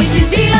Noite e dia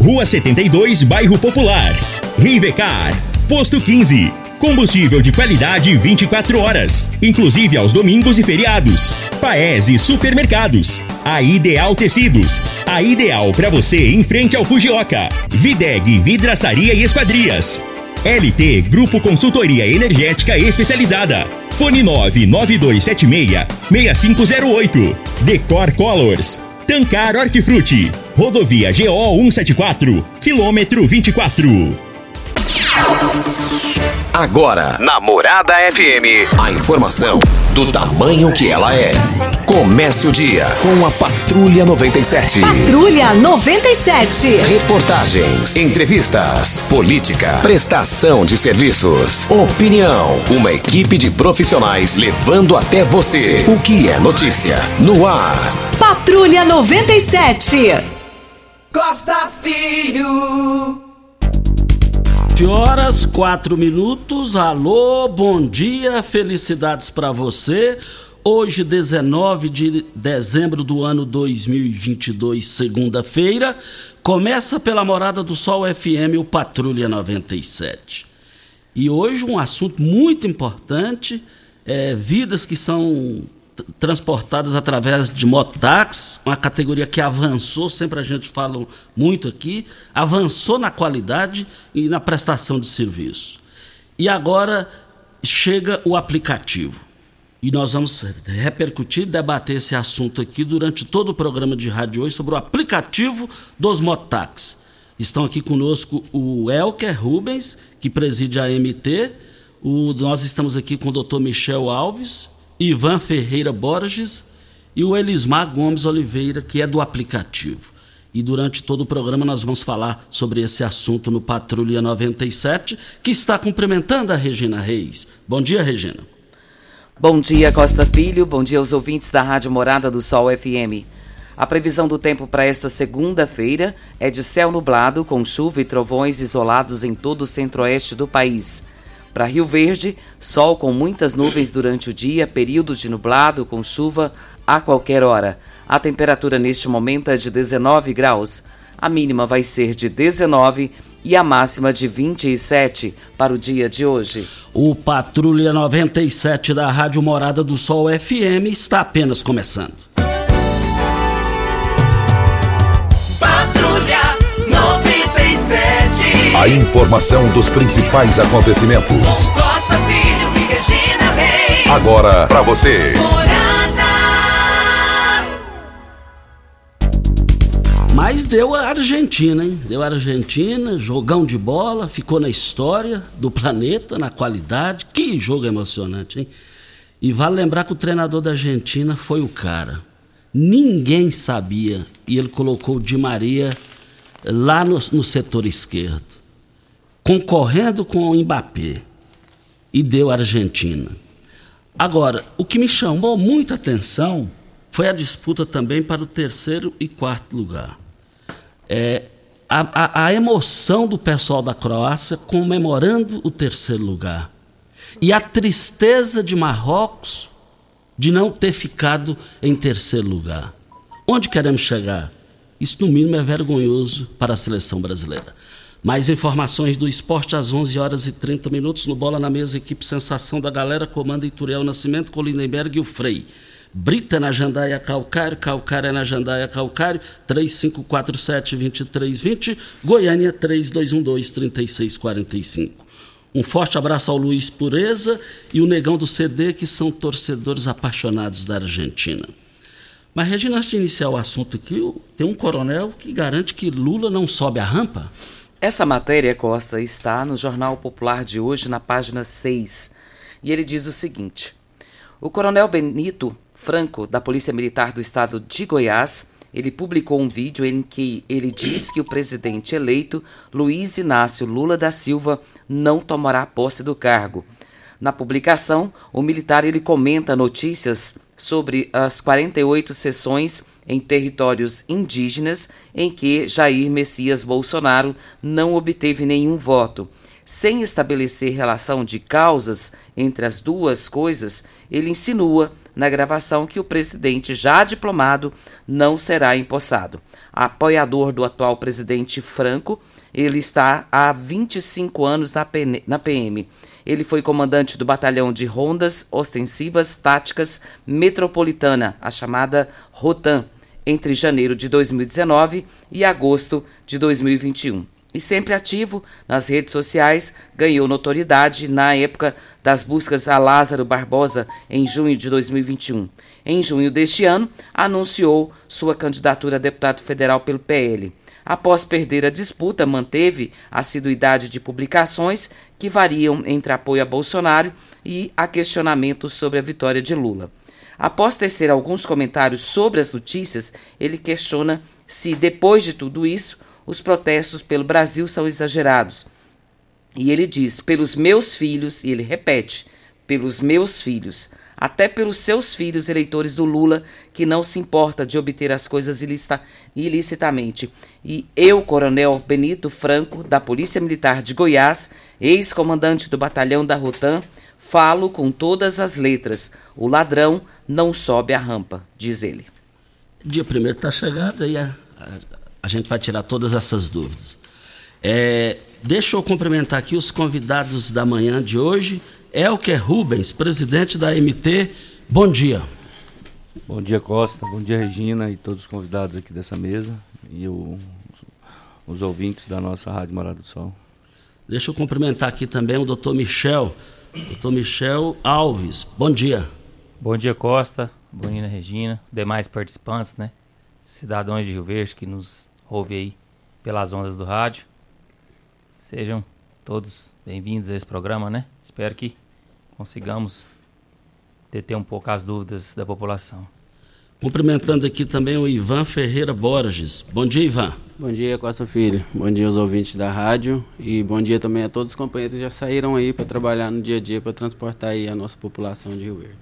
Rua 72, Bairro Popular. Rivecar. Posto 15. Combustível de qualidade 24 horas, inclusive aos domingos e feriados. Paese Supermercados. A Ideal Tecidos. A ideal para você em frente ao Fujioka. Videg Vidraçaria e Esquadrias. LT Grupo Consultoria Energética Especializada. Fone 99276-6508. Decor Colors. Tancar Hortifruti. Rodovia GO 174. Quilômetro 24. Agora, na Morada FM, a informação do tamanho que ela é. Comece o dia com a Patrulha 97. Patrulha 97. Reportagens, entrevistas, política, prestação de serviços, opinião. Uma equipe de profissionais levando até você o que é notícia no ar. Patrulha 97. Costa Filho. De horas, quatro minutos. Alô, bom dia, felicidades para você. Hoje, 19 de dezembro do ano 2022, segunda-feira, começa pela Morada do Sol FM, o Patrulha 97. E hoje um assunto muito importante, é, vidas que são transportadas através de mototáxi, uma categoria que avançou, sempre a gente fala muito aqui, avançou na qualidade e na prestação de serviço. E agora chega o aplicativo. E nós vamos repercutir, debater esse assunto aqui durante todo o programa de rádio hoje sobre o aplicativo dos mototáxis. Estão aqui conosco o Elker Rubens, que preside a MT. O, nós estamos aqui com o Dr. Michel Alves, Ivan Ferreira Borges e o Elismar Gomes Oliveira, que é do aplicativo. E durante todo o programa nós vamos falar sobre esse assunto no Patrulha 97, que está cumprimentando a Regina Reis. Bom dia, Regina. Bom dia, Costa Filho. Bom dia aos ouvintes da Rádio Morada do Sol FM. A previsão do tempo para esta segunda-feira é de céu nublado, com chuva e trovões isolados em todo o centro-oeste do país. Para Rio Verde, sol com muitas nuvens durante o dia, períodos de nublado com chuva a qualquer hora. A temperatura neste momento é de 19 graus. A mínima vai ser de 19 e a máxima de 27 para o dia de hoje. O Patrulha 97 da Rádio Morada do Sol FM está apenas começando. A informação dos principais acontecimentos. Costa Filho e Regina Reis. Agora pra você. Mas deu a Argentina, hein? Deu a Argentina, jogão de bola, ficou na história do planeta, na qualidade. Que jogo emocionante, hein? E vale lembrar que o treinador da Argentina foi o cara. Ninguém sabia. E ele colocou o Di Maria lá no, no setor esquerdo, concorrendo com o Mbappé. E deu a Argentina. Agora, o que me chamou muita atenção foi a disputa também para o terceiro e quarto lugar. É, a, a- a emoção do pessoal da Croácia comemorando o terceiro lugar. E a tristeza de Marrocos de não ter ficado em terceiro lugar. Onde queremos chegar? Isso, no mínimo, é vergonhoso para a seleção brasileira. Mais informações do esporte às 11 horas e 30 minutos no Bola na Mesa, equipe Sensação da Galera, comanda Ituriel Nascimento, Colinenberg e o Frei. Brita na Jandaia Calcário, Calcário é na Jandaia Calcário, 3547-2320, Goiânia 3212-3645. Um forte abraço ao Luiz Pureza e o Negão do CD, que são torcedores apaixonados da Argentina. Mas, Regina, antes de iniciar o assunto aqui, tem um coronel que garante que Lula não sobe a rampa? Essa matéria, Costa, está no Jornal Popular de hoje, na página 6. E ele diz o seguinte: O coronel Benito Franco, da Polícia Militar do Estado de Goiás, ele publicou um vídeo em que ele diz que o presidente eleito, Luiz Inácio Lula da Silva, não tomará posse do cargo. Na publicação, o militar ele comenta notícias sobre as 48 sessões em territórios indígenas em que Jair Messias Bolsonaro não obteve nenhum voto. Sem estabelecer relação de causas entre as duas coisas, ele insinua na gravação que o presidente, já diplomado, não será empossado. Apoiador do atual presidente Franco, ele está há 25 anos na PM. Ele foi comandante do batalhão de rondas ostensivas táticas metropolitana, a chamada ROTAN, entre janeiro de 2019 e agosto de 2021 e sempre ativo nas redes sociais, ganhou notoriedade na época das buscas a Lázaro Barbosa em junho de 2021. Em junho deste ano, anunciou sua candidatura a deputado federal pelo PL. Após perder a disputa, manteve assiduidade de publicações que variam entre apoio a Bolsonaro e a questionamentos sobre a vitória de Lula. Após tecer alguns comentários sobre as notícias, ele questiona se, depois de tudo isso, os protestos pelo Brasil são exagerados. E ele diz: pelos meus filhos, e ele repete: pelos meus filhos, até pelos seus filhos eleitores do Lula, que não se importa de obter as coisas ilicita, ilicitamente. E eu, Coronel Benito Franco, da Polícia Militar de Goiás, ex-comandante do batalhão da Rotan, falo com todas as letras: o ladrão não sobe a rampa, diz ele. Dia primeiro está chegando aí a, a gente vai tirar todas essas dúvidas. É, deixa eu cumprimentar aqui os convidados da manhã de hoje. Elker Rubens, presidente da MT. Bom dia. Bom dia, Costa. Bom dia, Regina e todos os convidados aqui dessa mesa e o, os ouvintes da nossa Rádio Morada do Sol. Deixa eu cumprimentar aqui também o doutor Michel. Doutor Michel Alves. Bom dia. Bom dia, Costa. Bom dia, Regina. Demais participantes, né? Cidadãos de Rio Verde que nos ouve aí pelas ondas do rádio. Sejam todos bem-vindos a esse programa, né? Espero que consigamos deter um pouco as dúvidas da população. Cumprimentando aqui também o Ivan Ferreira Borges. Bom dia, Ivan. Bom dia, Costa Filho. Bom dia aos ouvintes da rádio e bom dia também a todos os companheiros que já saíram aí para trabalhar no dia a dia para transportar aí a nossa população de Rio Verde.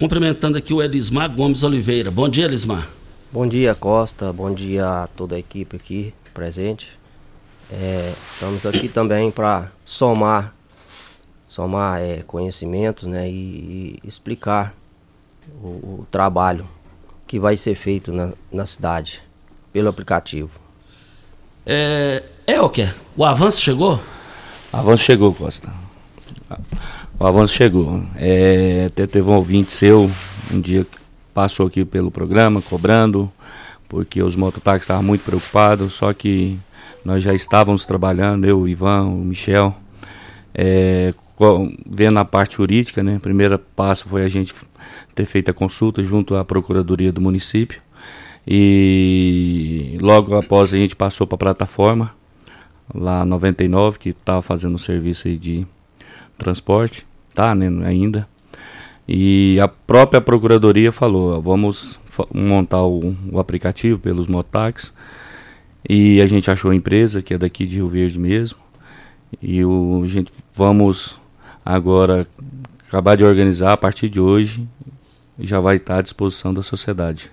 Cumprimentando aqui o Elismar Gomes Oliveira. Bom dia, Elismar. Bom dia, Costa. Bom dia a toda a equipe aqui presente. É, estamos aqui também para somar, somar é, conhecimentos, né, e, e explicar o, o, trabalho que vai ser feito na, na cidade pelo aplicativo. É, é o que? O avanço chegou? O avanço chegou, Costa. O avanço chegou. É, até teve um ouvinte seu um dia passou aqui pelo programa cobrando, porque os mototáxis estavam muito preocupados, só que nós já estávamos trabalhando, eu, o Ivan, o Michel, é, vendo a parte jurídica, né? O primeiro passo foi a gente ter feito a consulta junto à Procuradoria do município. E logo após a gente passou para a plataforma, lá 99, que estava fazendo o serviço de transporte, tá, né, ainda. E a própria procuradoria falou: vamos montar o, o aplicativo pelos motax. E a gente achou a empresa, que é daqui de Rio Verde mesmo. E o, a gente vamos agora acabar de organizar a partir de hoje e já vai estar à disposição da sociedade.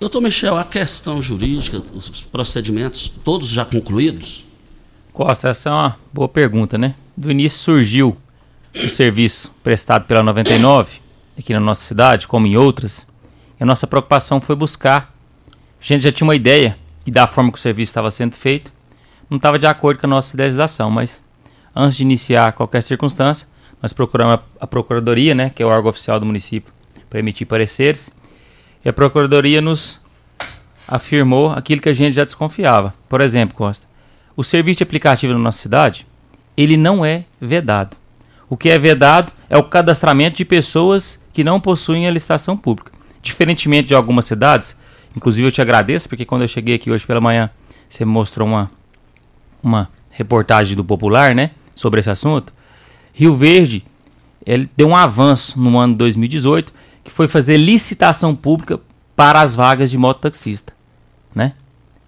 Doutor Michel, a questão jurídica, os procedimentos, todos já concluídos? Costa, essa é uma boa pergunta, né? Do início surgiu o serviço prestado pela 99 aqui na nossa cidade, como em outras, a nossa preocupação foi buscar. A gente já tinha uma ideia da forma que o serviço estava sendo feito não estava de acordo com a nossa legislação, mas antes de iniciar qualquer circunstância, nós procuramos a, Procuradoria, né, que é o órgão oficial do município, para emitir pareceres, e a Procuradoria nos afirmou aquilo que a gente já desconfiava. Por exemplo, Costa, o serviço de aplicativo na nossa cidade, ele não é vedado. O que é vedado é o cadastramento de pessoas que não possuem a licitação pública. Diferentemente de algumas cidades, inclusive eu te agradeço, porque quando eu cheguei aqui hoje pela manhã, você me mostrou uma, uma reportagem do Popular, né, sobre esse assunto. Rio Verde, ele deu um avanço no ano de 2018, que foi fazer licitação pública para as vagas de mototaxista, né?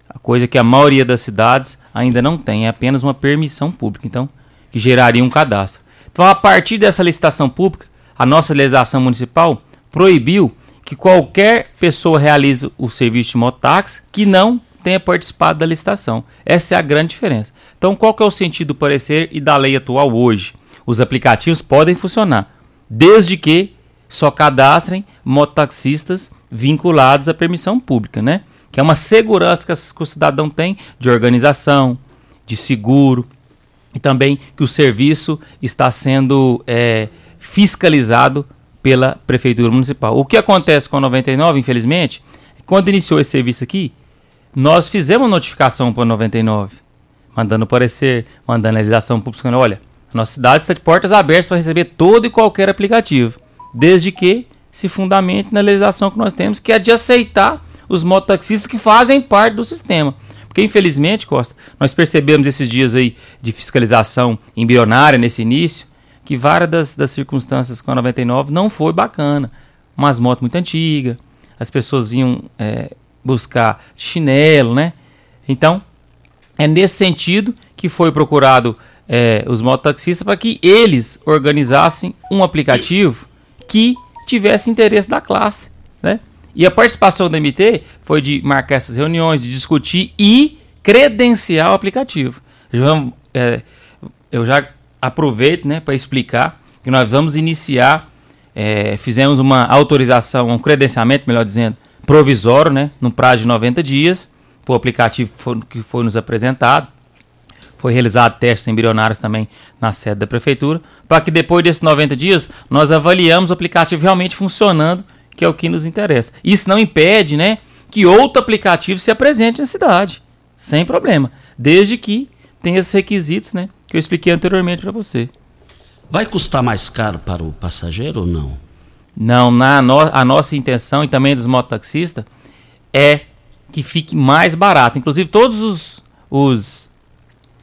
A coisa que a maioria das cidades ainda não tem, é apenas uma permissão pública, então, que geraria um cadastro. Então, a partir dessa licitação pública, a nossa legislação municipal proibiu que qualquer pessoa realize o serviço de mototáxi que não tenha participado da licitação. Essa é a grande diferença. Então, qual que é o sentido do parecer e da lei atual hoje? Os aplicativos podem funcionar, desde que só cadastrem mototaxistas vinculados à permissão pública, né? Que é uma segurança que o cidadão tem de organização, de seguro, e também que o serviço está sendo é, fiscalizado pela Prefeitura Municipal. O que acontece com a 99, infelizmente, quando iniciou esse serviço aqui, nós fizemos notificação para a 99, mandando parecer, mandando a legislação pública, olha, a nossa cidade está de portas abertas para receber todo e qualquer aplicativo, desde que se fundamente na legislação que nós temos, que é de aceitar os mototaxistas que fazem parte do sistema. Porque, infelizmente, Costa, nós percebemos esses dias aí de fiscalização embrionária nesse início, que várias das, das circunstâncias com a 99 não foi bacana. Umas motos muito antigas, as pessoas vinham é, buscar chinelo, né? Então, é nesse sentido que foi procurado é, os mototaxistas para que eles organizassem um aplicativo que tivesse interesse da classe, né? E a participação da MT foi de marcar essas reuniões, de discutir e credenciar o aplicativo. é, eu já aproveito né, para explicar que nós vamos iniciar, é, fizemos uma autorização, um credenciamento, melhor dizendo, provisório, né, no prazo de 90 dias, o aplicativo que foi nos apresentado. Foi realizado testes embrionários também na sede da prefeitura, para que depois desses 90 dias nós avaliamos o aplicativo realmente funcionando que é o que nos interessa. Isso não impede, né, que outro aplicativo se apresente na cidade, sem problema, desde que tenha esses requisitos, né, que eu expliquei anteriormente para você. Vai custar mais caro para o passageiro ou não? Não, na no, a nossa intenção e também dos mototaxistas é que fique mais barato. Inclusive todos os, os,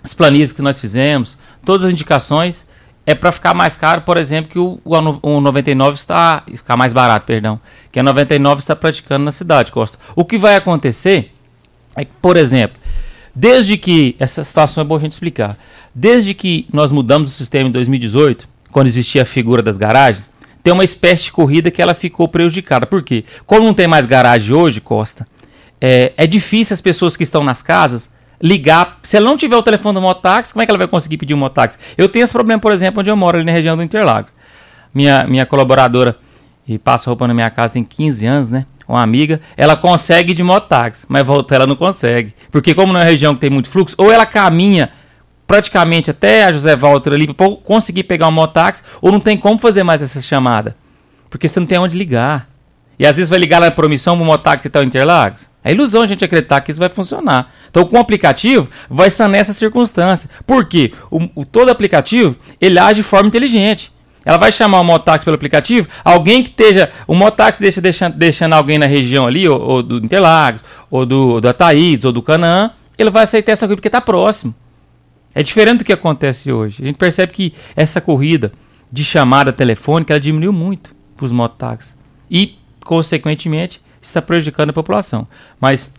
os planilhas que nós fizemos, todas as indicações é para ficar mais caro, por exemplo, que o, o, o 99 está. ficar mais barato, perdão. Que a 99 está praticando na cidade, Costa. O que vai acontecer é que, por exemplo, desde que. Essa situação é boa a gente explicar. Desde que nós mudamos o sistema em 2018, quando existia a figura das garagens, tem uma espécie de corrida que ela ficou prejudicada. Por quê? Como não tem mais garagem hoje, Costa, é, é difícil as pessoas que estão nas casas ligar. Se ela não tiver o telefone do mototáxi, como é que ela vai conseguir pedir um mototáxi? Eu tenho esse problema, por exemplo, onde eu moro, ali na região do Interlagos. Minha, minha colaboradora, e passa roupa na minha casa tem 15 anos, né? Uma amiga, ela consegue de mototáxi, mas voltar ela não consegue. Porque como não é uma região que tem muito fluxo, ou ela caminha praticamente até a José Walter ali para conseguir pegar um mototáxi, ou não tem como fazer mais essa chamada. Porque você não tem onde ligar. E às vezes vai ligar lá na promissão para o mototáxi e tal Interlagos. É ilusão a gente acreditar que isso vai funcionar. Então, com o aplicativo, vai sanar essa circunstância. Por quê? O, o, todo aplicativo, ele age de forma inteligente. Ela vai chamar o mototáxi pelo aplicativo, alguém que esteja... O mototáxi deixa deixando, deixando alguém na região ali, ou, ou do Interlagos, ou do, do Ataídes, ou do Canaã, ele vai aceitar essa corrida porque está próximo. É diferente do que acontece hoje. A gente percebe que essa corrida de chamada telefônica, ela diminuiu muito para os mototáxis. E, consequentemente, está prejudicando a população. Mas,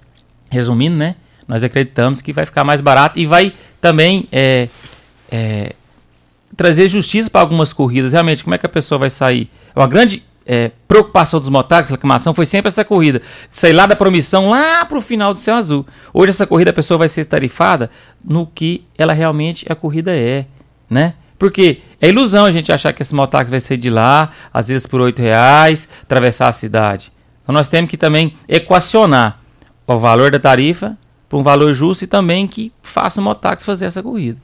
resumindo, né, nós acreditamos que vai ficar mais barato e vai também é, é, trazer justiça para algumas corridas. Realmente, como é que a pessoa vai sair? É uma grande é, preocupação dos motáxis, reclamação, foi sempre essa corrida. Sair lá da promissão, lá para o final do céu azul. Hoje essa corrida a pessoa vai ser tarifada no que ela realmente a corrida é, né? Porque é ilusão a gente achar que esse motáxi vai sair de lá, às vezes por oito reais, atravessar a cidade. Então nós temos que também equacionar o valor da tarifa por um valor justo e também que faça o mototáxi fazer essa corrida.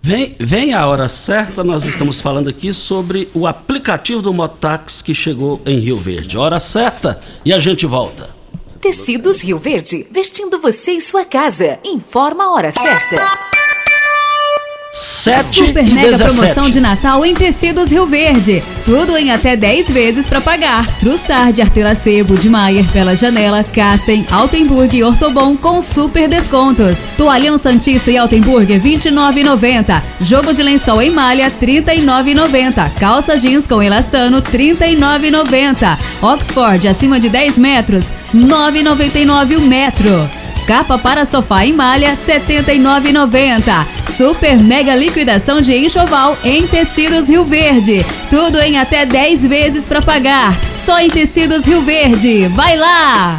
Vem, vem a hora certa, nós estamos falando aqui sobre o aplicativo do Motax que chegou em Rio Verde. Hora certa e a gente volta. Tecidos Rio Verde, vestindo você e sua casa. Informa a hora certa. 7 Super e mega 17. promoção de Natal em Tecidos Rio Verde. Tudo em até 10 vezes para pagar. Trussard, Artelacebo, de Maier, Pela Janela, Casten, Altenburg e Ortobon com super descontos. Toalhão Santista e Altenburg 29,90. Jogo de lençol em malha 39,90. Calça jeans com elastano 39,90. Oxford acima de 10 metros 9,99 o metro. Capa para sofá em malha, R$ 79,90. Super mega liquidação de enxoval em Tecidos Rio Verde. Tudo em até 10 vezes para pagar. Só em Tecidos Rio Verde. Vai lá!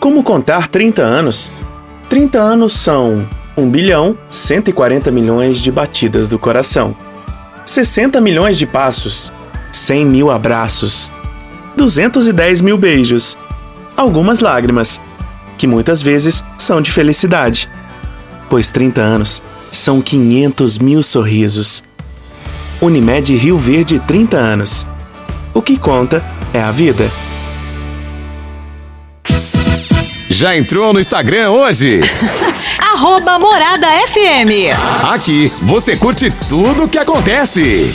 Como contar 30 anos? 30 anos são 1 bilhão 140 milhões de batidas do coração, 60 milhões de passos, 100 mil abraços, 210 mil beijos, algumas lágrimas, que muitas vezes são de felicidade, pois 30 anos são 500 mil sorrisos. Unimed Rio Verde 30 anos. O que conta é a vida. Já entrou no Instagram hoje? Arroba Morada FM. Aqui você curte tudo o que acontece.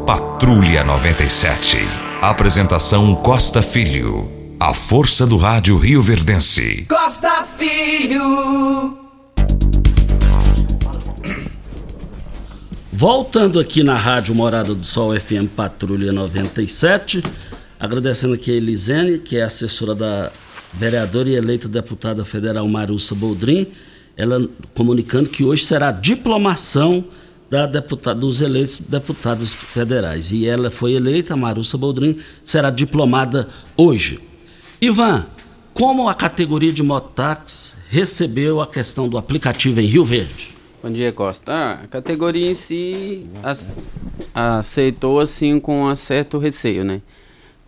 Patrulha 97. Apresentação Costa Filho. A força do rádio Rio Verdense. Costa Filho. Voltando aqui na Rádio Morada do Sol FM Patrulha 97, agradecendo aqui a Elisene, que é assessora da vereadora e eleita deputada federal Marussa Boldrin, ela comunicando que hoje será a diplomação da deputada, dos eleitos deputados federais. E ela foi eleita, Marussa Boldrin, será diplomada hoje. Ivan, como a categoria de mototáxi recebeu a questão do aplicativo em Rio Verde? Bom dia, Costa. Ah, a categoria em si ac- aceitou assim com um certo receio, né?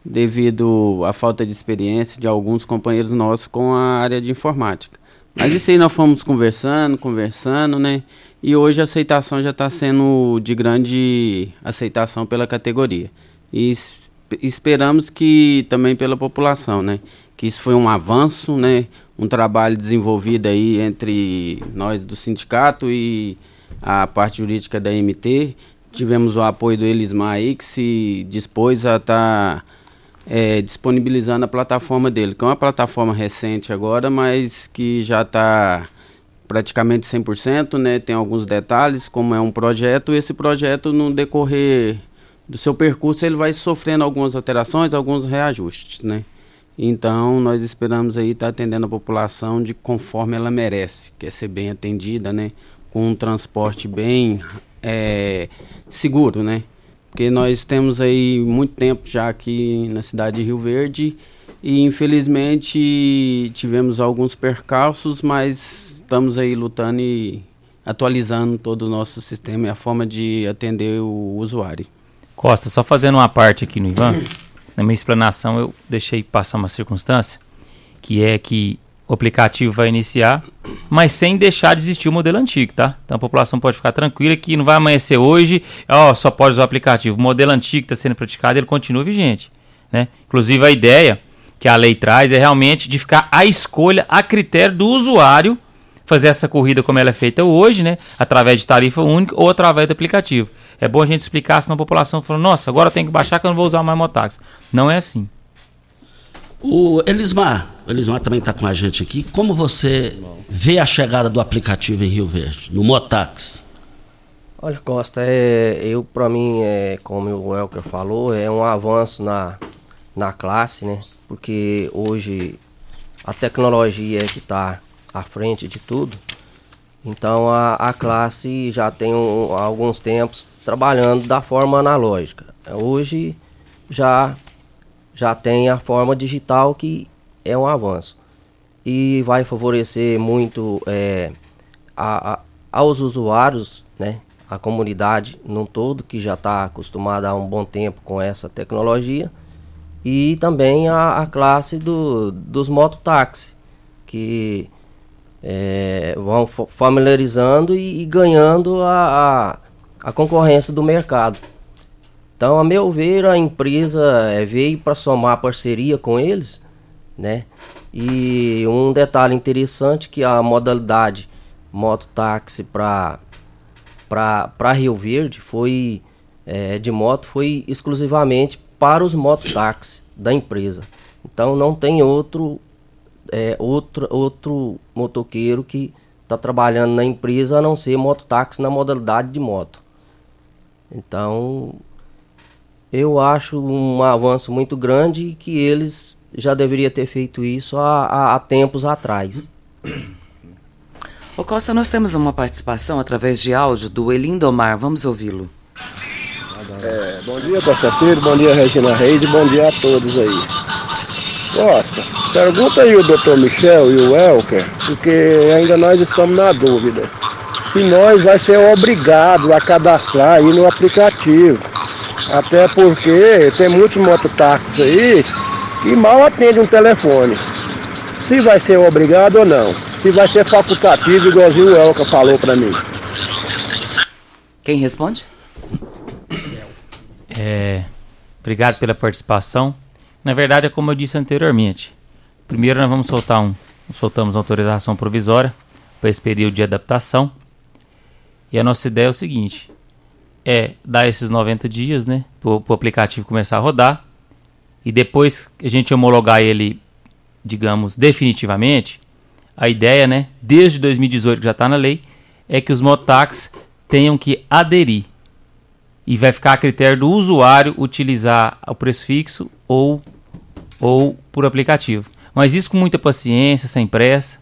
Devido à falta de experiência de alguns companheiros nossos com a área de informática. Mas isso aí nós fomos conversando, conversando, né? E hoje a aceitação já está sendo de grande aceitação pela categoria. E es- esperamos que também pela população, né? Que isso foi um avanço, né? Um trabalho desenvolvido aí entre nós do sindicato e a parte jurídica da MT. Tivemos o apoio do Elismar aí, que se dispôs a estar disponibilizando a plataforma dele, que é uma plataforma recente agora, mas que já está praticamente 100%, né? Tem alguns detalhes, como é um projeto, esse projeto no decorrer do seu percurso ele vai sofrendo algumas alterações, alguns reajustes, né? Então nós esperamos aí estar atendendo a população de conforme ela merece, que é ser bem atendida, né? Com um transporte bem eh, seguro, né? Porque nós temos aí muito tempo já aqui na cidade de Rio Verde e infelizmente tivemos alguns percalços, mas estamos aí lutando e atualizando todo o nosso sistema e a forma de atender o usuário. Costa, só fazendo uma parte aqui no Ivan, na minha explanação eu deixei passar uma circunstância, que é que o aplicativo vai iniciar, mas sem deixar de existir o modelo antigo, tá? Então a população pode ficar tranquila que não vai amanhecer hoje, ó, só pode usar o aplicativo. O modelo antigo que está sendo praticado, ele continua vigente, né? Inclusive a ideia que a lei traz é realmente de ficar à escolha, a critério do usuário, fazer essa corrida como ela é feita hoje, né? Através de tarifa única ou através do aplicativo. É bom a gente explicar, senão a população fala, nossa, agora tenho que baixar que eu não vou usar mais mototáxi. Não é assim. O Elismar, o Elismar também está com a gente aqui. Como você vê a chegada do aplicativo em Rio Verde, no Motax? Olha, Costa, é, eu para mim, é, como o Elker falou, é um avanço na, na classe, né? Porque hoje a tecnologia é que está à frente de tudo. Então a, a classe já tem um, alguns tempos trabalhando da forma analógica. Hoje já, já tem a forma digital que é um avanço. E vai favorecer muito é, a, a, aos usuários, né? a comunidade num todo que já está acostumada há um bom tempo com essa tecnologia e também a, a classe do, dos mototáxi que é, vão familiarizando e, e ganhando a, a, a, concorrência do mercado. Então, a meu ver, a empresa é, veio para somar parceria com eles, né? E um detalhe interessante que a modalidade mototáxi para para Rio Verde foi é, de moto foi exclusivamente para os mototáxis da empresa. Então não tem outro é, outro outro motoqueiro que está trabalhando na empresa a não ser mototáxi na modalidade de moto. Então eu acho um avanço muito grande que eles já deveriam ter feito isso há, há, há tempos atrás. Ô Costa, nós temos uma participação através de áudio do Elindomar. Vamos ouvi-lo. É, bom dia, Costa Filho. Bom dia, Regina Reis. Bom dia a todos aí. Costa, pergunta aí o Dr. Michel e o Elker, porque ainda nós estamos na dúvida. Se nós vai ser obrigado a cadastrar aí no aplicativo. Até porque tem muitos mototáxis aí que mal atendem um telefone. Se vai ser obrigado ou não se vai ser facultativo, igualzinho o Elka falou para mim. Quem responde? É, obrigado pela participação. Na verdade, é como eu disse anteriormente. Primeiro nós vamos soltar um, soltamos uma autorização provisória para esse período de adaptação. E a nossa ideia é o seguinte: é dar esses 90 dias, né, para o aplicativo começar a rodar. E depois a gente homologar ele, digamos, definitivamente, a ideia, né, desde 2018 que já está na lei, é que os mototáxis tenham que aderir. E vai ficar a critério do usuário utilizar o preço fixo ou, ou por aplicativo. Mas isso com muita paciência, sem pressa.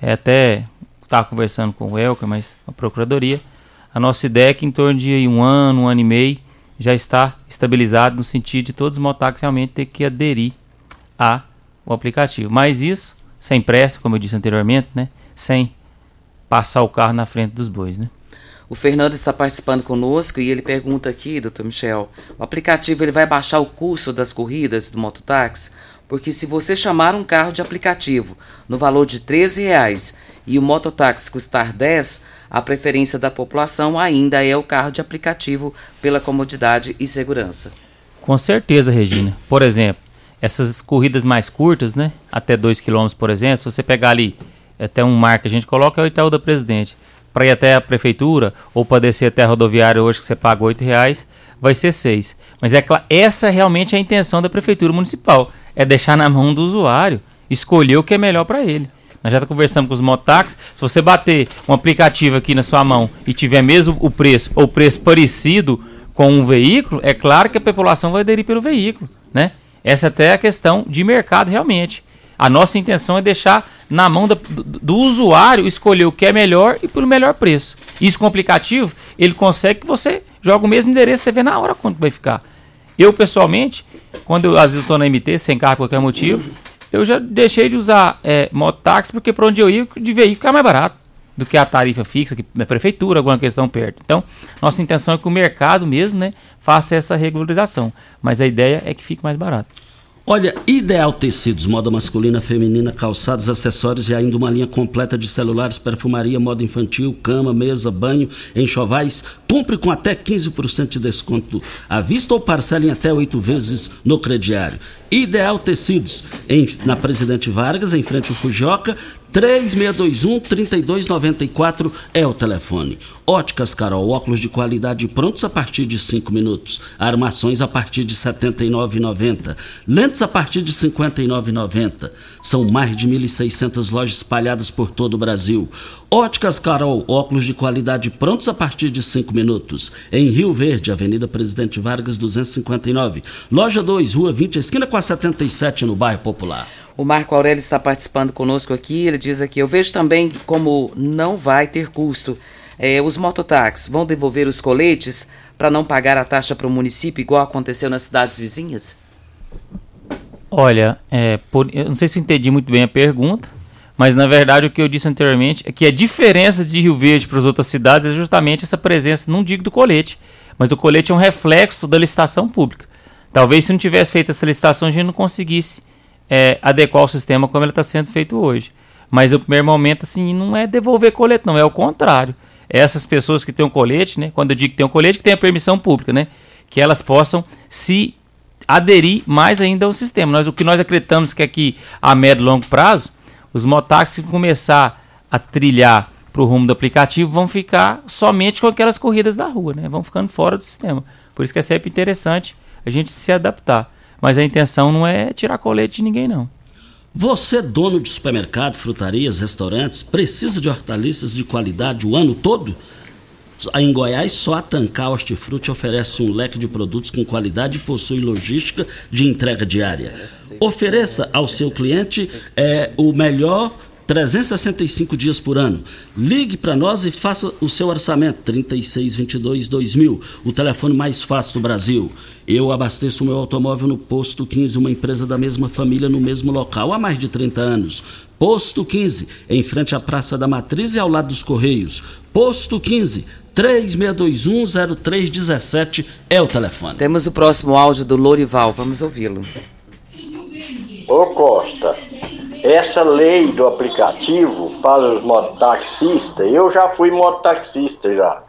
É até estava conversando com o Elker, mas a procuradoria. A nossa ideia é que em torno de um ano, um ano e meio, já está estabilizado no sentido de todos os mototáxis realmente ter que aderir ao aplicativo. Mas isso sem pressa, como eu disse anteriormente, né? Sem passar o carro na frente dos bois, né? O Fernando está participando conosco e ele pergunta aqui, doutor Michel, o aplicativo ele vai baixar o custo das corridas do mototáxi? Porque se você chamar um carro de aplicativo no valor de 13 reais e o mototáxi custar 10, a preferência da população ainda é o carro de aplicativo pela comodidade e segurança. Com certeza, Regina. Por exemplo, essas corridas mais curtas, né? Até 2 km, por exemplo, se você pegar ali até um mar que a gente coloca é o Itaú da Presidente. Para ir até a prefeitura ou para descer até a rodoviária hoje que você paga R$ reais, vai ser 6. Mas é essa realmente é a intenção da prefeitura municipal, é deixar na mão do usuário escolher o que é melhor para ele. Nós já conversamos com os mototáxis, se você bater um aplicativo aqui na sua mão e tiver mesmo o preço ou preço parecido com um veículo, é claro que a população vai aderir pelo veículo, né? Essa até é a questão de mercado realmente. A nossa intenção é deixar na mão do, do, usuário escolher o que é melhor e pelo melhor preço. Isso com o aplicativo, ele consegue que você joga o mesmo endereço, você vê na hora quanto vai ficar. Eu, pessoalmente, quando eu, às vezes estou na MT, sem carro por qualquer motivo, eu já deixei de usar é, mototáxi, porque para onde eu ia, de veículo ficar mais barato do que a tarifa fixa, que é prefeitura, alguma questão perto. Então, nossa intenção é que o mercado mesmo né, faça essa regularização. Mas a ideia é que fique mais barato. Olha, Ideal Tecidos, moda masculina, feminina, calçados, acessórios e ainda uma linha completa de celulares, perfumaria, moda infantil, cama, mesa, banho, enxovais. Compre com até 15% de desconto à vista ou parcele em até oito vezes no crediário. Ideal Tecidos, em, na Presidente Vargas, em frente ao Fujioka, 3621-3294 é o telefone. Óticas Carol, óculos de qualidade prontos a partir de 5 minutos. Armações a partir de R$ 79,90. Lentes a partir de R$ 59,90. São mais de 1.600 lojas espalhadas por todo o Brasil. Óticas Carol, óculos de qualidade prontos a partir de 5 minutos. Em Rio Verde, Avenida Presidente Vargas 259. Loja 2, Rua 20, esquina com a 77, no bairro Popular. O Marco Aurélio está participando conosco aqui. Ele diz aqui: Eu vejo também como não vai ter custo. É, os mototáxis vão devolver os coletes para não pagar a taxa para o município, igual aconteceu nas cidades vizinhas? Olha, é, por, eu não sei se entendi muito bem a pergunta, mas na verdade o que eu disse anteriormente é que a diferença de Rio Verde para as outras cidades é justamente essa presença, não digo do colete, mas o colete é um reflexo da licitação pública. Talvez se não tivesse feito essa licitação a gente não conseguisse é, adequar o sistema como ele está sendo feito hoje. Mas o primeiro momento, assim, não é devolver colete, não, é o contrário. Essas pessoas que têm um colete, né? Quando eu digo que tem um colete, que tem a permissão pública, né? Que elas possam se aderir mais ainda ao sistema. Nós, o que nós acreditamos que aqui a médio e longo prazo, os motáxis que começar a trilhar para o rumo do aplicativo vão ficar somente com aquelas corridas da rua, né? Vão ficando fora do sistema. Por isso que é sempre interessante a gente se adaptar. Mas a intenção não é tirar colete de ninguém, não. Você, dono de supermercado, frutarias, restaurantes, precisa de hortaliças de qualidade o ano todo? Em Goiás, só a Tancar Hortifruti oferece um leque de produtos com qualidade e possui logística de entrega diária. Ofereça ao seu cliente é, o melhor 365 dias por ano. Ligue para nós e faça o seu orçamento 3622 2000, o telefone mais fácil do Brasil. Eu abasteço o meu automóvel no Posto 15, uma empresa da mesma família no mesmo local há mais de 30 anos. Posto 15, em frente à Praça da Matriz e ao lado dos Correios. Posto 15, 36210317 é o telefone. Temos o próximo áudio do Lorival, vamos ouvi-lo. Ô Costa, essa lei do aplicativo para os mototaxistas, eu já fui mototaxista já.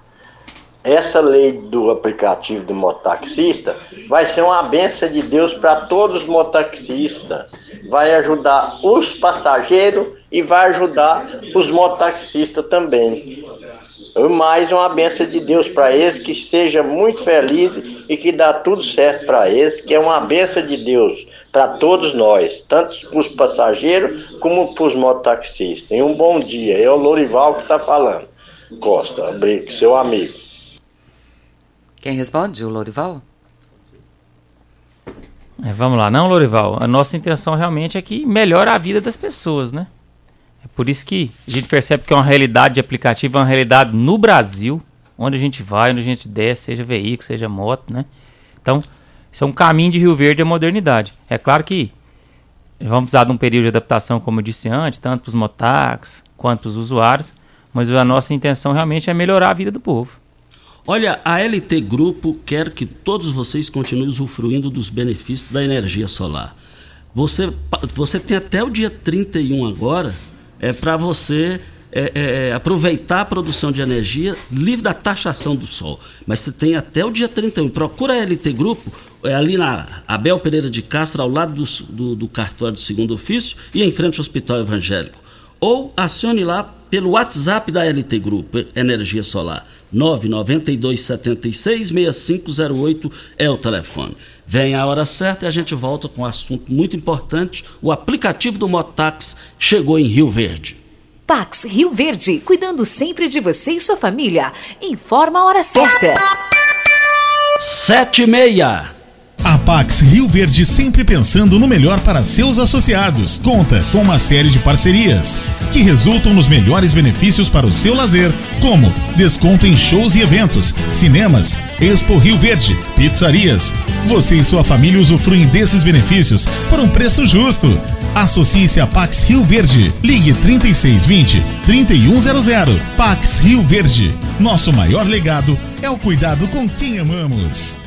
Essa lei do aplicativo do mototaxista vai ser uma benção de Deus para todos os mototaxistas. Vai ajudar os passageiros e vai ajudar os mototaxistas também. Mais uma benção de Deus para eles, que seja muito feliz e que dá tudo certo para eles, que é uma benção de Deus para todos nós, tanto para os passageiros como para os mototaxistas. E um bom dia. É o Lorival que está falando. Costa, seu amigo. Quem responde? O Lorival? É, vamos lá, não, Lorival. A nossa intenção realmente é que melhore a vida das pessoas, né? É por isso que a gente percebe que é uma realidade de aplicativo, é uma realidade no Brasil, onde a gente vai, onde a gente desce, seja veículo, seja moto, né? Então, isso é um caminho de Rio Verde à modernidade. É claro que vamos precisar de um período de adaptação, como eu disse antes, tanto para os motax quanto para os usuários, mas a nossa intenção realmente é melhorar a vida do povo. Olha, a LT Grupo quer que todos vocês continuem usufruindo dos benefícios da energia solar. Você, você tem até o dia 31 agora é para você é, é, aproveitar a produção de energia livre da taxação do sol. Mas você tem até o dia 31. Procura a LT Grupo, é ali na Abel Pereira de Castro, ao lado do, do, do cartório do segundo ofício e em frente ao Hospital Evangélico. Ou acione lá pelo WhatsApp da LT Grupo, Energia Solar. 992766508 é o telefone. Vem a hora certa e a gente volta com um assunto muito importante. O aplicativo do Motax chegou em Rio Verde. Pax Rio Verde, cuidando sempre de você e sua família. Informa a hora certa. Sete e meia. A Pax Rio Verde sempre pensando no melhor para seus associados. Conta com uma série de parcerias que resultam nos melhores benefícios para o seu lazer, como desconto em shows e eventos, cinemas, Expo Rio Verde, pizzarias. Você e sua família usufruem desses benefícios por um preço justo. Associe-se a Pax Rio Verde. Ligue 3620 3100. Pax Rio Verde. Nosso maior legado é o cuidado com quem amamos.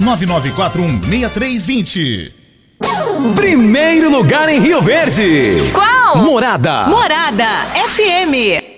99416320. Primeiro lugar em Rio Verde. Qual? Morada. Morada FM.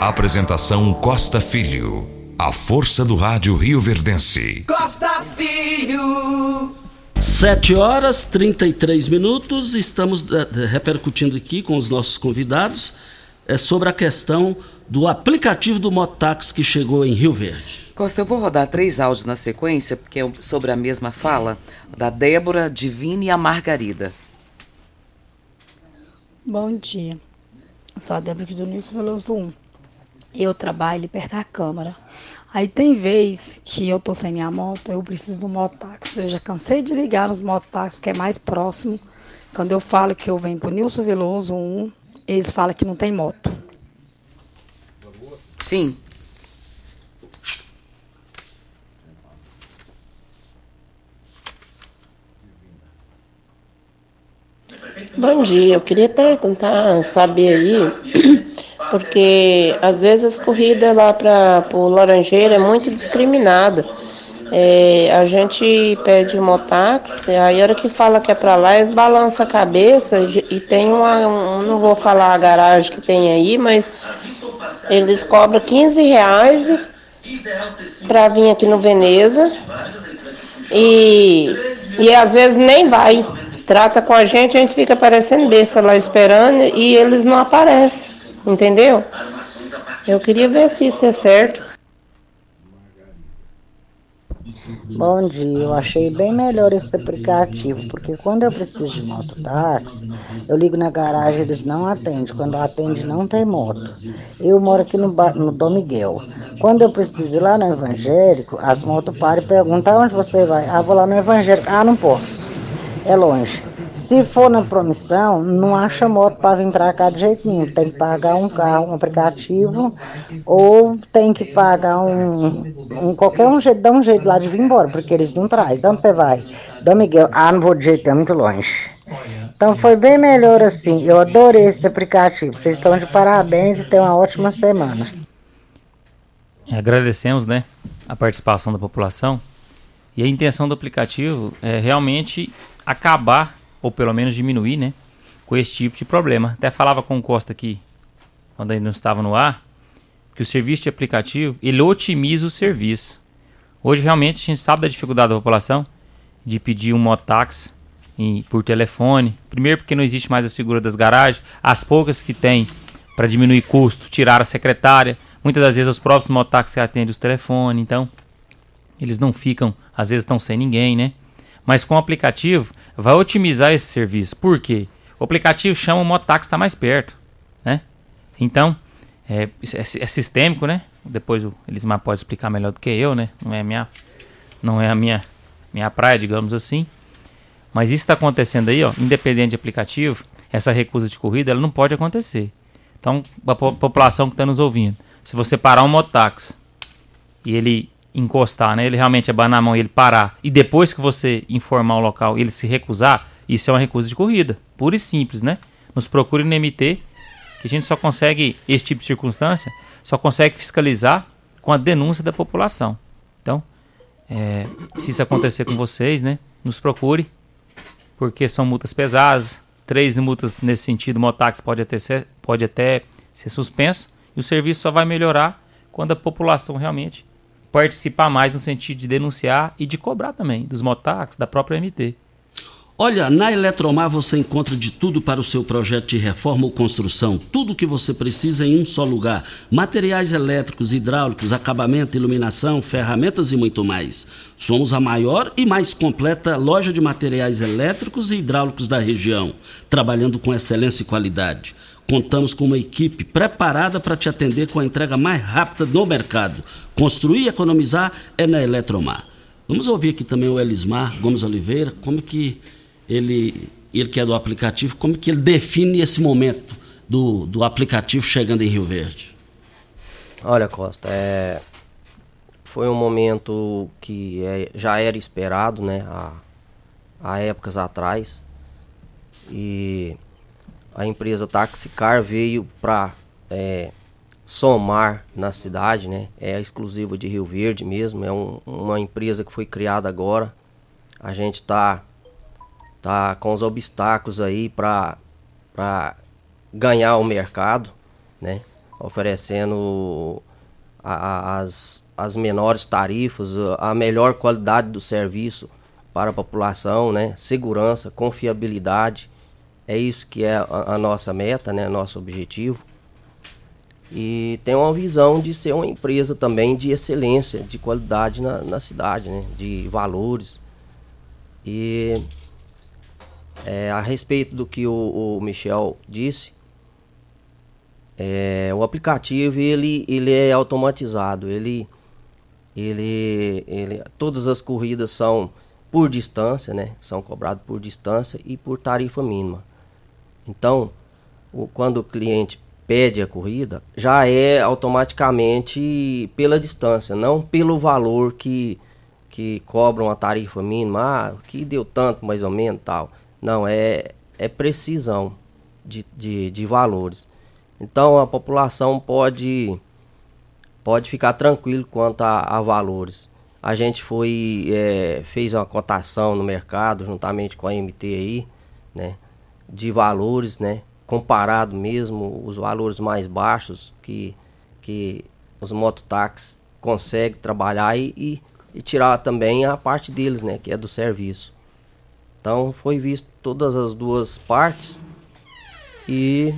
Apresentação Costa Filho. A força do rádio Rio Verdense. Costa Filho. 7 horas 33 minutos. Estamos eh, repercutindo aqui com os nossos convidados é, sobre a questão do aplicativo do Motax que chegou em Rio Verde. Costa, eu vou rodar três áudios na sequência, porque é sobre a mesma fala, da Débora, Divine e a Margarida. Bom dia. Eu sou a Débora aqui do Nilson Veloso 1. Eu trabalho ali perto da Câmara. Aí tem vez que eu tô sem minha moto, eu preciso do mototáxi. Eu já cansei de ligar nos mototáxis que é mais próximo. Quando eu falo que eu venho pro Nilson Veloso 1, eles falam que não tem moto. Sim. Bom dia, eu queria perguntar, saber aí, porque às vezes as corridas lá para o Laranjeira é muito discriminada. É, a gente pede um motáxi, aí a hora que fala que é para lá, eles balançam a cabeça e tem uma, um, não vou falar a garagem que tem aí, mas eles cobram 15 reais para vir aqui no Veneza e, e às vezes nem vai trata com a gente, a gente fica parecendo besta lá esperando e eles não aparecem, entendeu? Eu queria ver se isso é certo. Bom dia, eu achei bem melhor esse aplicativo, porque quando eu preciso de mototáxi, eu ligo na garagem, eles não atendem. Quando atende, não tem moto. Eu moro aqui no, no Dom Miguel. Quando eu preciso ir lá no evangélico, as motos param e perguntam onde você vai. Ah, vou lá no evangélico. Ah, não posso. É longe. Se for na promissão, não acha moto para para cá de. Tem que pagar um carro, um aplicativo, ou tem que pagar um, um qualquer um jeito, dá um jeito lá de vir embora, porque eles não trazem. Onde você vai? Dom Miguel, ah, não vou de jeito, é muito longe. Então foi bem melhor assim. Eu adorei esse aplicativo. Vocês estão de parabéns e tenham uma ótima semana. Agradecemos, né, a participação da população. E a intenção do aplicativo é realmente acabar, ou pelo menos diminuir, né? Com esse tipo de problema. Até falava com o Costa aqui, quando ainda não estava no ar, que o serviço de aplicativo, ele otimiza o serviço. Hoje, realmente, a gente sabe da dificuldade da população de pedir um mototáxi por telefone. Primeiro porque não existe mais as figuras das garagens. As poucas que tem para diminuir custo, tirar a secretária. Muitas das vezes os próprios mototáxis atendem os telefones, então eles não ficam, às vezes estão sem ninguém, né? Mas com o aplicativo vai otimizar esse serviço. Por quê? O aplicativo chama o mototáxi está mais perto, né? Então, é, é, é sistêmico, né? Depois o Elismar pode explicar melhor do que eu, né? Não é a minha, não é a minha, minha praia, digamos assim. Mas isso está acontecendo aí, ó, independente de aplicativo, essa recusa de corrida, ela não pode acontecer. Então, a po- população que está nos ouvindo, se você parar um mototáxi e ele encostar, né, ele realmente abanar a mão e ele parar, e depois que você informar o local, ele se recusar, isso é uma recusa de corrida, pura e simples, né? Nos procure no MT, que a gente só consegue, esse tipo de circunstância, só consegue fiscalizar com a denúncia da população. Então, é, se isso acontecer com vocês, né, nos procure, porque são multas pesadas. Três multas nesse sentido, o mototáxi pode até ser, pode até ser suspenso. E o serviço só vai melhorar quando a população realmente participar mais no sentido de denunciar e de cobrar também dos mototáxis, da própria MT. Olha, na Eletromar você encontra de tudo para o seu projeto de reforma ou construção. Tudo o que você precisa em um só lugar. Materiais elétricos, hidráulicos, acabamento, iluminação, ferramentas e muito mais. Somos a maior e mais completa loja de materiais elétricos e hidráulicos da região, trabalhando com excelência e qualidade. Contamos com uma equipe preparada para te atender com a entrega mais rápida no mercado. Construir e economizar é na Eletromar. Vamos ouvir aqui também o Elismar Gomes Oliveira, como que ele, ele que é do aplicativo, como que ele define esse momento do, do aplicativo chegando em Rio Verde? Olha, Costa, é, foi um momento que é- já era esperado, né, há, há épocas atrás. E a empresa Taxicar veio para somar na cidade, né? É exclusiva de Rio Verde mesmo, é um- uma empresa que foi criada agora. A gente tá tá com os obstáculos aí para para ganhar o mercado, né? Oferecendo a- a- as, as menores tarifas, a melhor qualidade do serviço para a população, né? Segurança, confiabilidade. É isso que é a, a nossa meta, né? Nosso objetivo. E tem uma visão de ser uma empresa também de excelência, de qualidade na, na cidade, né? De valores. E é, a respeito do que o, o Michel disse, é, o aplicativo ele, ele é automatizado, ele, ele, ele, todas as corridas são por distância, né? São cobradas por distância e por tarifa mínima. Então, o, quando o cliente pede a corrida, já é automaticamente pela distância, não pelo valor que, que cobram a tarifa mínima, ah, que deu tanto mais ou menos tal. Não, é, é precisão de, de, de valores. Então a população pode, pode ficar tranquilo quanto a, a valores. A gente foi, é, fez uma cotação no mercado juntamente com a MT aí, né? De valores, né? Comparado mesmo os valores mais baixos que, que os mototáxis conseguem trabalhar e, e, e tirar também a parte deles, né? Que é do serviço. Então foi visto todas as duas partes e,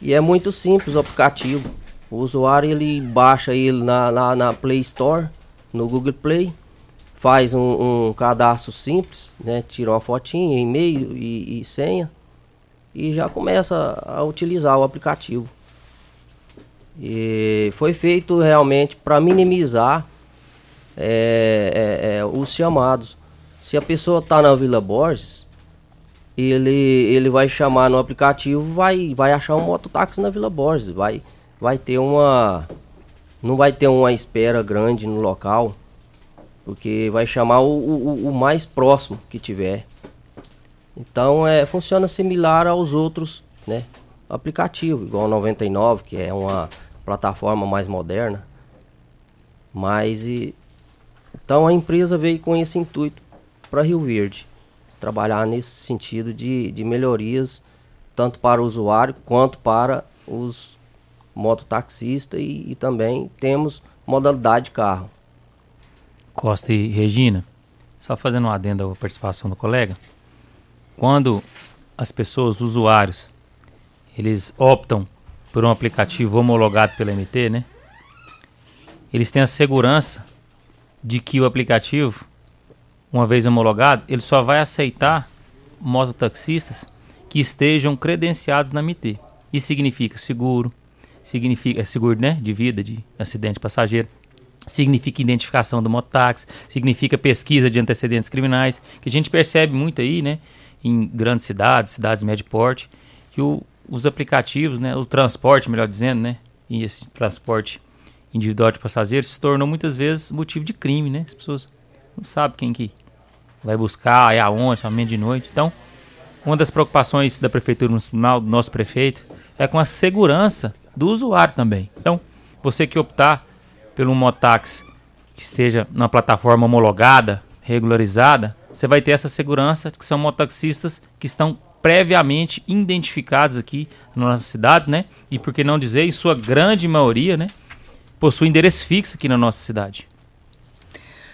e é muito simples o aplicativo. O usuário ele baixa ele na, na, na Play Store, no Google Play, faz um, um cadastro simples, né? Tira uma fotinha, e-mail e, e senha e já começa a utilizar o aplicativo. E foi feito realmente para minimizar é, é, é, os chamados. Se a pessoa está na Vila Borges, ele, ele vai chamar no aplicativo, vai, vai achar um mototáxi na Vila Borges, vai, vai ter uma. Não vai ter uma espera grande no local, porque vai chamar o, o, o mais próximo que tiver. Então é, funciona similar aos outros né, aplicativos, igual o 99, que é uma plataforma mais moderna. Mas e, Então a empresa veio com esse intuito para Rio Verde, trabalhar nesse sentido de, de melhorias tanto para o usuário quanto para os mototaxistas e, e também temos modalidade de carro. Costa e Regina, só fazendo um adendo à participação do colega, quando as pessoas, os usuários, eles optam por um aplicativo homologado pela MT, né? Eles têm a segurança de que o aplicativo, uma vez homologado, ele só vai aceitar mototaxistas que estejam credenciados na MT. Isso significa seguro, significa é seguro, né, de vida, de acidente passageiro, significa identificação do mototáxi, significa pesquisa de antecedentes criminais, que a gente percebe muito aí, né, em grandes cidades, cidades médio porte, que o, os aplicativos, né, o transporte, melhor dizendo, né, e esse transporte individual de passageiros se tornou muitas vezes motivo de crime, né? As pessoas não sabem quem que vai buscar, é aonde, somente de noite. Então, uma das preocupações da prefeitura municipal, do nosso prefeito, é com a segurança do usuário também. Então, você que optar pelo mototáxi que esteja numa plataforma homologada, regularizada, você vai ter essa segurança que são mototaxistas que estão previamente identificados aqui na nossa cidade, né? E por que não dizer, em sua grande maioria, né? Possui endereço fixo aqui na nossa cidade.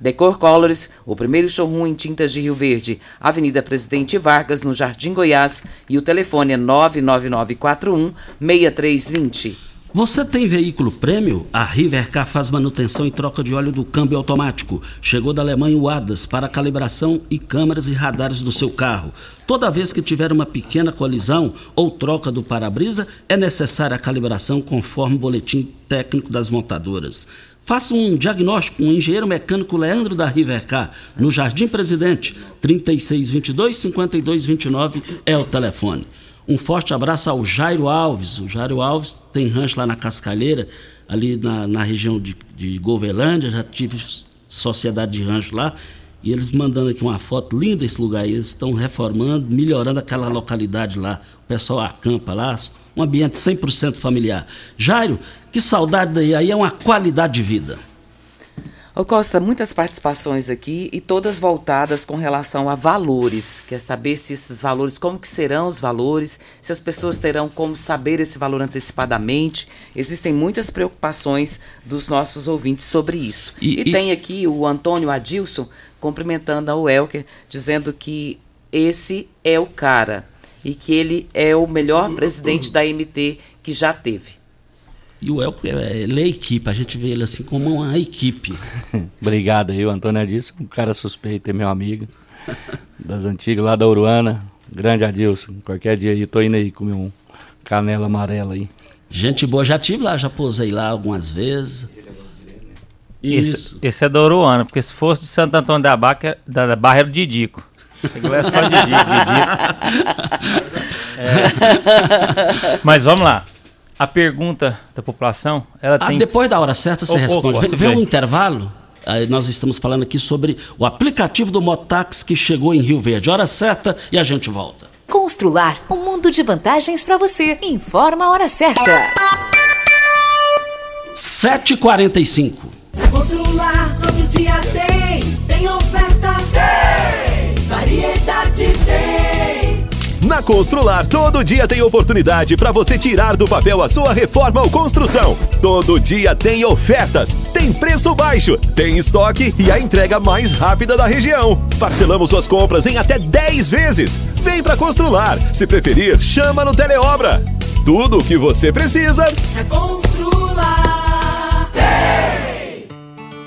Decor Colors, o primeiro showroom em tintas de Rio Verde, Avenida Presidente Vargas, no Jardim Goiás, e o telefone é 99941 6320. Você tem veículo prêmio? A Rivercar faz manutenção e troca de óleo do câmbio automático. Chegou da Alemanha o ADAS para calibração e câmeras e radares do seu carro. Toda vez que tiver uma pequena colisão ou troca do para-brisa, é necessária a calibração conforme o boletim técnico das montadoras. Faça um diagnóstico com o engenheiro mecânico Leandro da Rivercar, no Jardim Presidente, 3622-5229 é o telefone. Um forte abraço ao Jairo Alves. O Jairo Alves tem rancho lá na Cascalheira, ali na, na região de, de Govelândia. Já tive sociedade de rancho lá. E eles mandando aqui uma foto linda esse lugar aí. Eles estão reformando, melhorando aquela localidade lá. O pessoal acampa lá, um ambiente 100% familiar. Jairo, que saudade daí. Aí é uma qualidade de vida. Ô Costa, muitas participações aqui e todas voltadas com relação a valores. Quer saber se esses valores, como que serão os valores, se as pessoas terão como saber esse valor antecipadamente. Existem muitas preocupações dos nossos ouvintes sobre isso. E, e, e... tem aqui o Antônio Adilson cumprimentando a Welker, dizendo que esse é o cara e que ele é o melhor presidente da MT que já teve. E o Elco, é, ele é equipe, a gente vê ele assim como uma equipe. Obrigado aí, o Antônio Adilson, um cara suspeito, é meu amigo, das antigas, lá da Uruana. Grande Adilson, qualquer dia aí, tô indo aí comer um canela amarela aí. Gente boa, já tive lá, já posei lá algumas vezes. Isso. Esse, esse é da Uruana, porque se fosse de Santo Antônio da Barra, da, da Barra era o Didico. é só Didico, Didico. É. Mas vamos lá a pergunta da população, ela ah, tem... Depois da hora certa você oh, responde. Oh, Vem um intervalo, aí nós estamos falando aqui sobre o aplicativo do Motax que chegou em Rio Verde. Hora certa e a gente volta. Constrular um mundo de vantagens para você. Informa a hora certa. 7h45. Constrular todo dia tem, tem oferta, tem, variedade tem. Na Constrular, todo dia tem oportunidade para você tirar do papel a sua reforma ou construção. Todo dia tem ofertas, tem preço baixo, tem estoque e a entrega mais rápida da região. Parcelamos suas compras em até 10 vezes. Vem para Constrular. Se preferir, chama no Teleobra. Tudo o que você precisa é Constrular.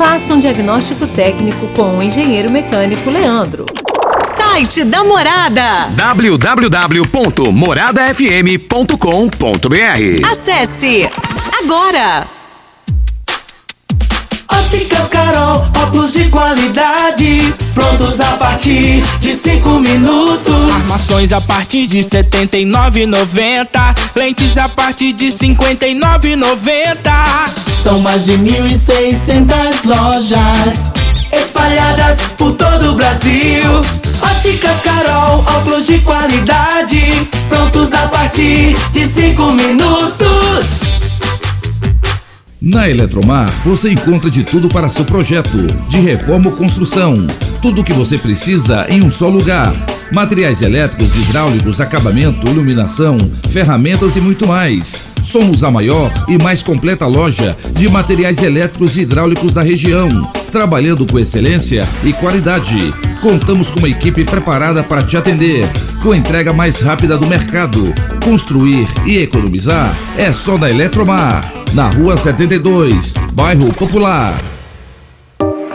Faça um diagnóstico técnico com o engenheiro mecânico Leandro. Site da Morada. www.moradafm.com.br Acesse agora. Óticas Carol, óculos de qualidade, prontos a partir de 5 minutos. Armações a partir de R$ 79,90. Lentes a partir de R$ 59,90. São mais de 1.600 lojas espalhadas por todo o Brasil. Óticas Carol, óculos de qualidade, prontos a partir de 5 minutos. Na Eletromar, você encontra de tudo para seu projeto, de reforma ou construção. Tudo o que você precisa em um só lugar. Materiais elétricos, hidráulicos, acabamento, iluminação, ferramentas e muito mais. Somos a maior e mais completa loja de materiais elétricos e hidráulicos da região, trabalhando com excelência e qualidade. Contamos com uma equipe preparada para te atender, com entrega mais rápida do mercado. Construir e economizar é só na Eletromar, na Rua 72, Bairro Popular.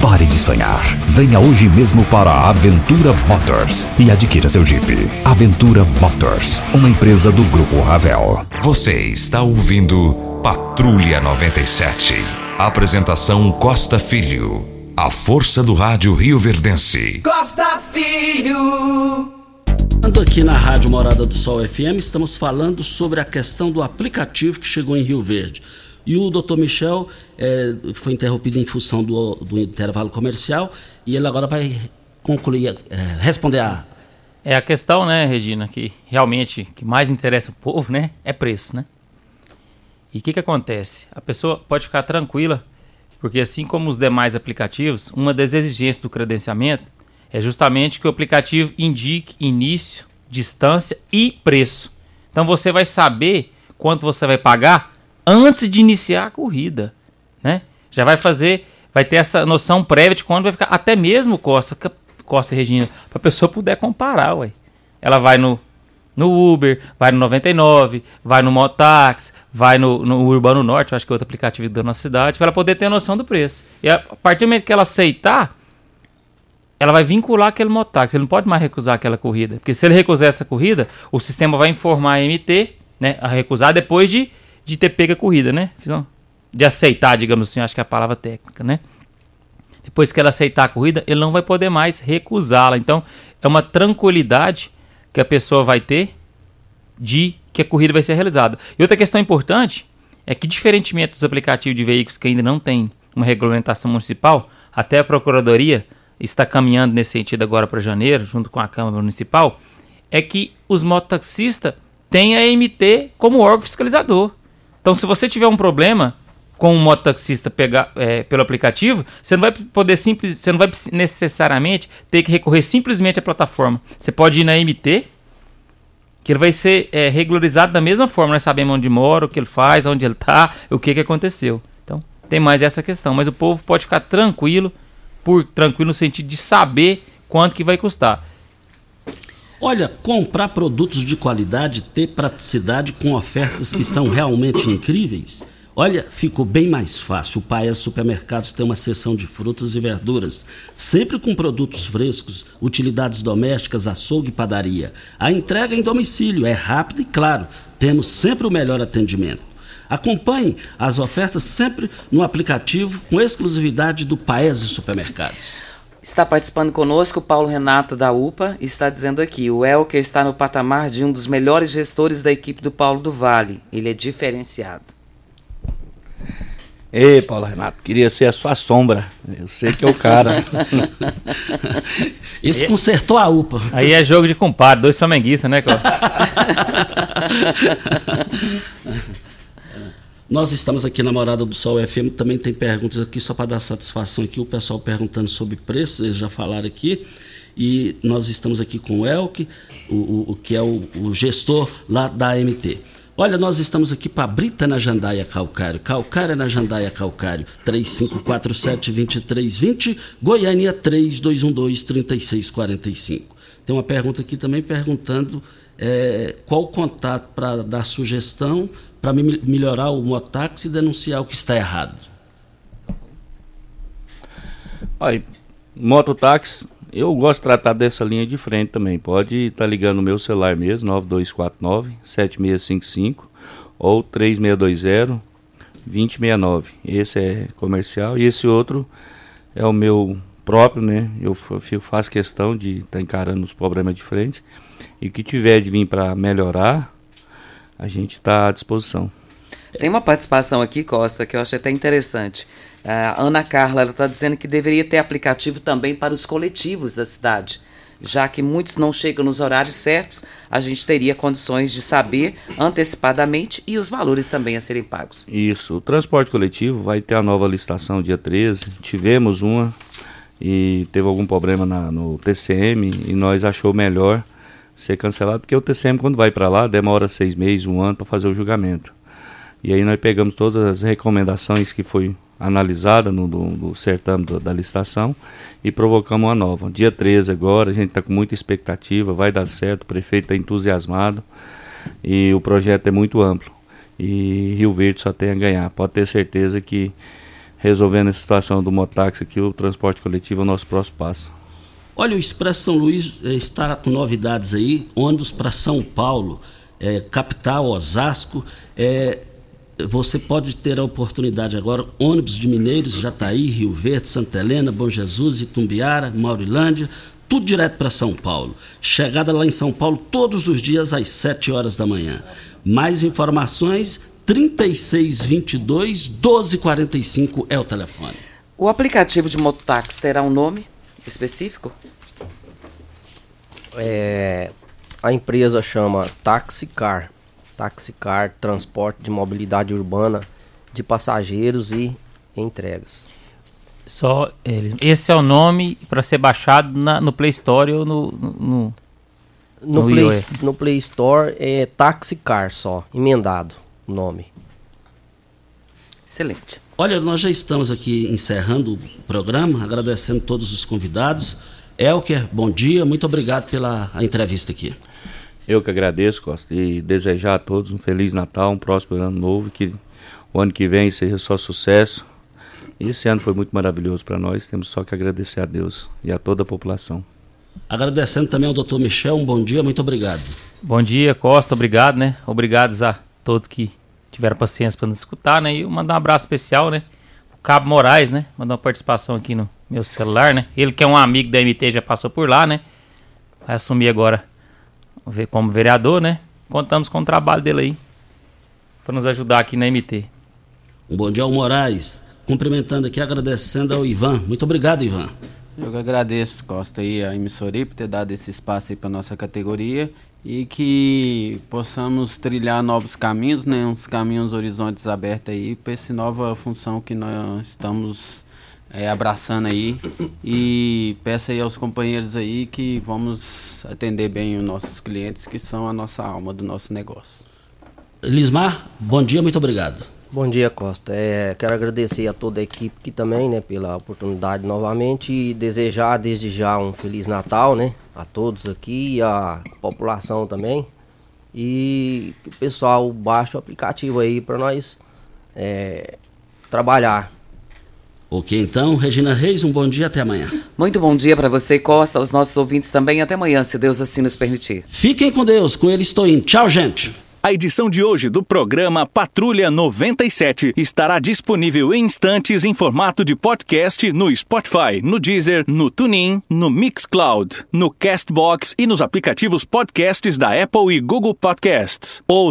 Pare de sonhar. Venha hoje mesmo para a Aventura Motors e adquira seu Jeep. Aventura Motors, uma empresa do Grupo Ravel. Você está ouvindo Patrulha 97. Apresentação Costa Filho. A força do rádio Rio Verdense. Costa Filho. Falando aqui na Rádio Morada do Sol FM, estamos falando sobre a questão do aplicativo que chegou em Rio Verde. E o doutor Michel é, foi interrompido em função do, do, intervalo comercial e ele agora vai concluir, é, responder a. É a questão, né, Regina, que realmente que mais interessa o povo, né, é preço, né? E o que, que acontece? A pessoa pode ficar tranquila, porque assim como os demais aplicativos, uma das exigências do credenciamento é justamente que o aplicativo indique início, distância e preço. Então você vai saber quanto você vai pagar antes de iniciar a corrida, né? Já vai fazer, vai ter essa noção prévia de quando vai ficar, até mesmo Costa, Costa e Regina, para a pessoa poder comparar, ué. Ela vai no no Uber, vai no 99, vai no Motax, vai no, no Urbano Norte, acho que é outro aplicativo da nossa cidade, para ela poder ter noção do preço. E a partir do momento que ela aceitar, ela vai vincular aquele mototáxi. Ele não pode mais recusar aquela corrida. Porque se ele recusar essa corrida, o sistema vai informar a MT, né? A recusar depois de, de ter pego a corrida, né? De aceitar, digamos assim, acho que é a palavra técnica, né? Depois que ela aceitar a corrida, ele não vai poder mais recusá-la. Então, é uma tranquilidade que a pessoa vai ter de que a corrida vai ser realizada. E outra questão importante é que, diferentemente dos aplicativos de veículos que ainda não tem uma regulamentação municipal, até a Procuradoria está caminhando nesse sentido agora para janeiro, junto com a Câmara Municipal, é que os mototaxistas têm a MT como órgão fiscalizador. Então, se você tiver um problema com um mototaxista pegar é, pelo aplicativo, você não vai poder simples, você não vai necessariamente ter que recorrer simplesmente à plataforma. Você pode ir na MT, que ele vai ser é, regularizado da mesma forma. Nós sabemos onde mora, o que ele faz, onde ele está, o que, que aconteceu. Então, tem mais essa questão. Mas o povo pode ficar tranquilo por tranquilo no sentido de saber quanto que vai custar. Olha, comprar produtos de qualidade, ter praticidade com ofertas que são realmente incríveis. Olha, ficou bem mais fácil. O Paes Supermercados tem uma seção de frutas e verduras, sempre com produtos frescos, utilidades domésticas, açougue e padaria. A entrega em domicílio é rápida e, claro, temos sempre o melhor atendimento. Acompanhe as ofertas sempre no aplicativo com exclusividade do Paese Supermercados. Está participando conosco o Paulo Renato da UPA e está dizendo aqui: o Elker está no patamar de um dos melhores gestores da equipe do Paulo do Vale. Ele é diferenciado. Ei, Paulo Renato, queria ser a sua sombra. Eu sei que é o cara. Esse consertou a UPA. Aí é jogo de compadre, dois flamenguistas, né, Cláudio? Nós estamos aqui na Morada do Sol FM, também tem perguntas aqui, só para dar satisfação aqui, o pessoal perguntando sobre preços, eles já falaram aqui. E nós estamos aqui com o Elke, o, o, o que é o, o, gestor lá da MT. Olha, nós estamos aqui para Brita na Jandaia Calcário, Calcária na Jandaia Calcário, 3547-2320, Goiânia 3212-3645. Tem uma pergunta aqui também perguntando é, qual o contato para dar sugestão para melhorar o mototáxi e denunciar o que está errado? Aí, mototáxi, eu gosto de tratar dessa linha de frente também. Pode estar tá ligando no meu celular mesmo, 9249-7655 ou 3620 2069. Esse é comercial e esse outro é o meu próprio, né? Eu faço questão de estar tá encarando os problemas de frente e que tiver de vir para melhorar, a gente está à disposição. Tem uma participação aqui, Costa, que eu achei até interessante. A Ana Carla está dizendo que deveria ter aplicativo também para os coletivos da cidade. Já que muitos não chegam nos horários certos, a gente teria condições de saber antecipadamente e os valores também a serem pagos. Isso. O transporte coletivo vai ter a nova licitação dia 13. Tivemos uma e teve algum problema na, no TCM e nós achou melhor ser cancelado, porque o TCM, quando vai para lá, demora seis meses, um ano para fazer o julgamento. E aí nós pegamos todas as recomendações que foi analisada no, no, no certame da, da, licitação e provocamos uma nova. Dia 13 agora, a gente está com muita expectativa, vai dar certo, o prefeito está entusiasmado e o projeto é muito amplo. E Rio Verde só tem a ganhar. Pode ter certeza que resolvendo a situação do motáxi aqui, o transporte coletivo é o nosso próximo passo. Olha, o Expresso São Luís eh, está com novidades aí, ônibus para São Paulo, é, capital, Osasco. É, você pode ter a oportunidade agora, ônibus de Mineiros, Jataí, Rio Verde, Santa Helena, Bom Jesus, Itumbiara, Maurilândia, tudo direto para São Paulo. Chegada lá em São Paulo todos os dias às 7 horas da manhã. Mais informações, 3622 1245 é o telefone. O aplicativo de mototáxi terá um nome? Específico? É, a empresa chama Taxicar. Taxicar, transporte de mobilidade urbana de passageiros e entregas. Só eles. Esse é o nome para ser baixado na, no Play Store ou no no, no, no, no Play, no Play Store é Taxicar só, emendado o nome. Excelente. Olha, nós já estamos aqui encerrando o programa, agradecendo todos os convidados. Elker, bom dia, muito obrigado pela entrevista aqui. Eu que agradeço, Costa, e desejar a todos um Feliz Natal, um próspero ano novo, que o ano que vem seja só sucesso. E esse ano foi muito maravilhoso para nós, temos só que agradecer a Deus e a toda a população. Agradecendo também ao doutor Michel, um bom dia, muito obrigado. Bom dia, Costa, obrigado, né? Obrigados a todos que tiveram paciência para nos escutar, né? E eu mandar um abraço especial, né? O Cabo Moraes, né? Mandar uma participação aqui no meu celular, né? Ele que é um amigo da MT, já passou por lá, né? Vai assumir agora como vereador, né? Contamos com o trabalho dele aí para nos ajudar aqui na MT. Um bom dia ao Moraes. Cumprimentando aqui, agradecendo ao Ivan. Muito obrigado, Ivan. Eu que agradeço, Costa, aí, a emissora por ter dado esse espaço aí para nossa categoria e que possamos trilhar novos caminhos, né, uns caminhos horizontes abertos aí para essa nova função que nós estamos é, abraçando aí e peço aí aos companheiros aí que vamos atender bem os nossos clientes que são a nossa alma do nosso negócio. Lismar, bom dia, muito obrigado. Bom dia, Costa. É, quero agradecer a toda a equipe aqui também, né, pela oportunidade novamente e desejar desde já um feliz Natal, né, a todos aqui e a população também. E que o pessoal baixe o aplicativo aí para nós é, trabalhar. Ok, então, Regina Reis, um bom dia até amanhã. Muito bom dia para você, Costa, aos nossos ouvintes também. Até amanhã, se Deus assim nos permitir. Fiquem com Deus, com ele estou indo. Tchau, gente. A edição de hoje do programa Patrulha 97 estará disponível em instantes em formato de podcast no Spotify, no Deezer, no TuneIn, no Mixcloud, no Castbox e nos aplicativos podcasts da Apple e Google Podcasts. Ou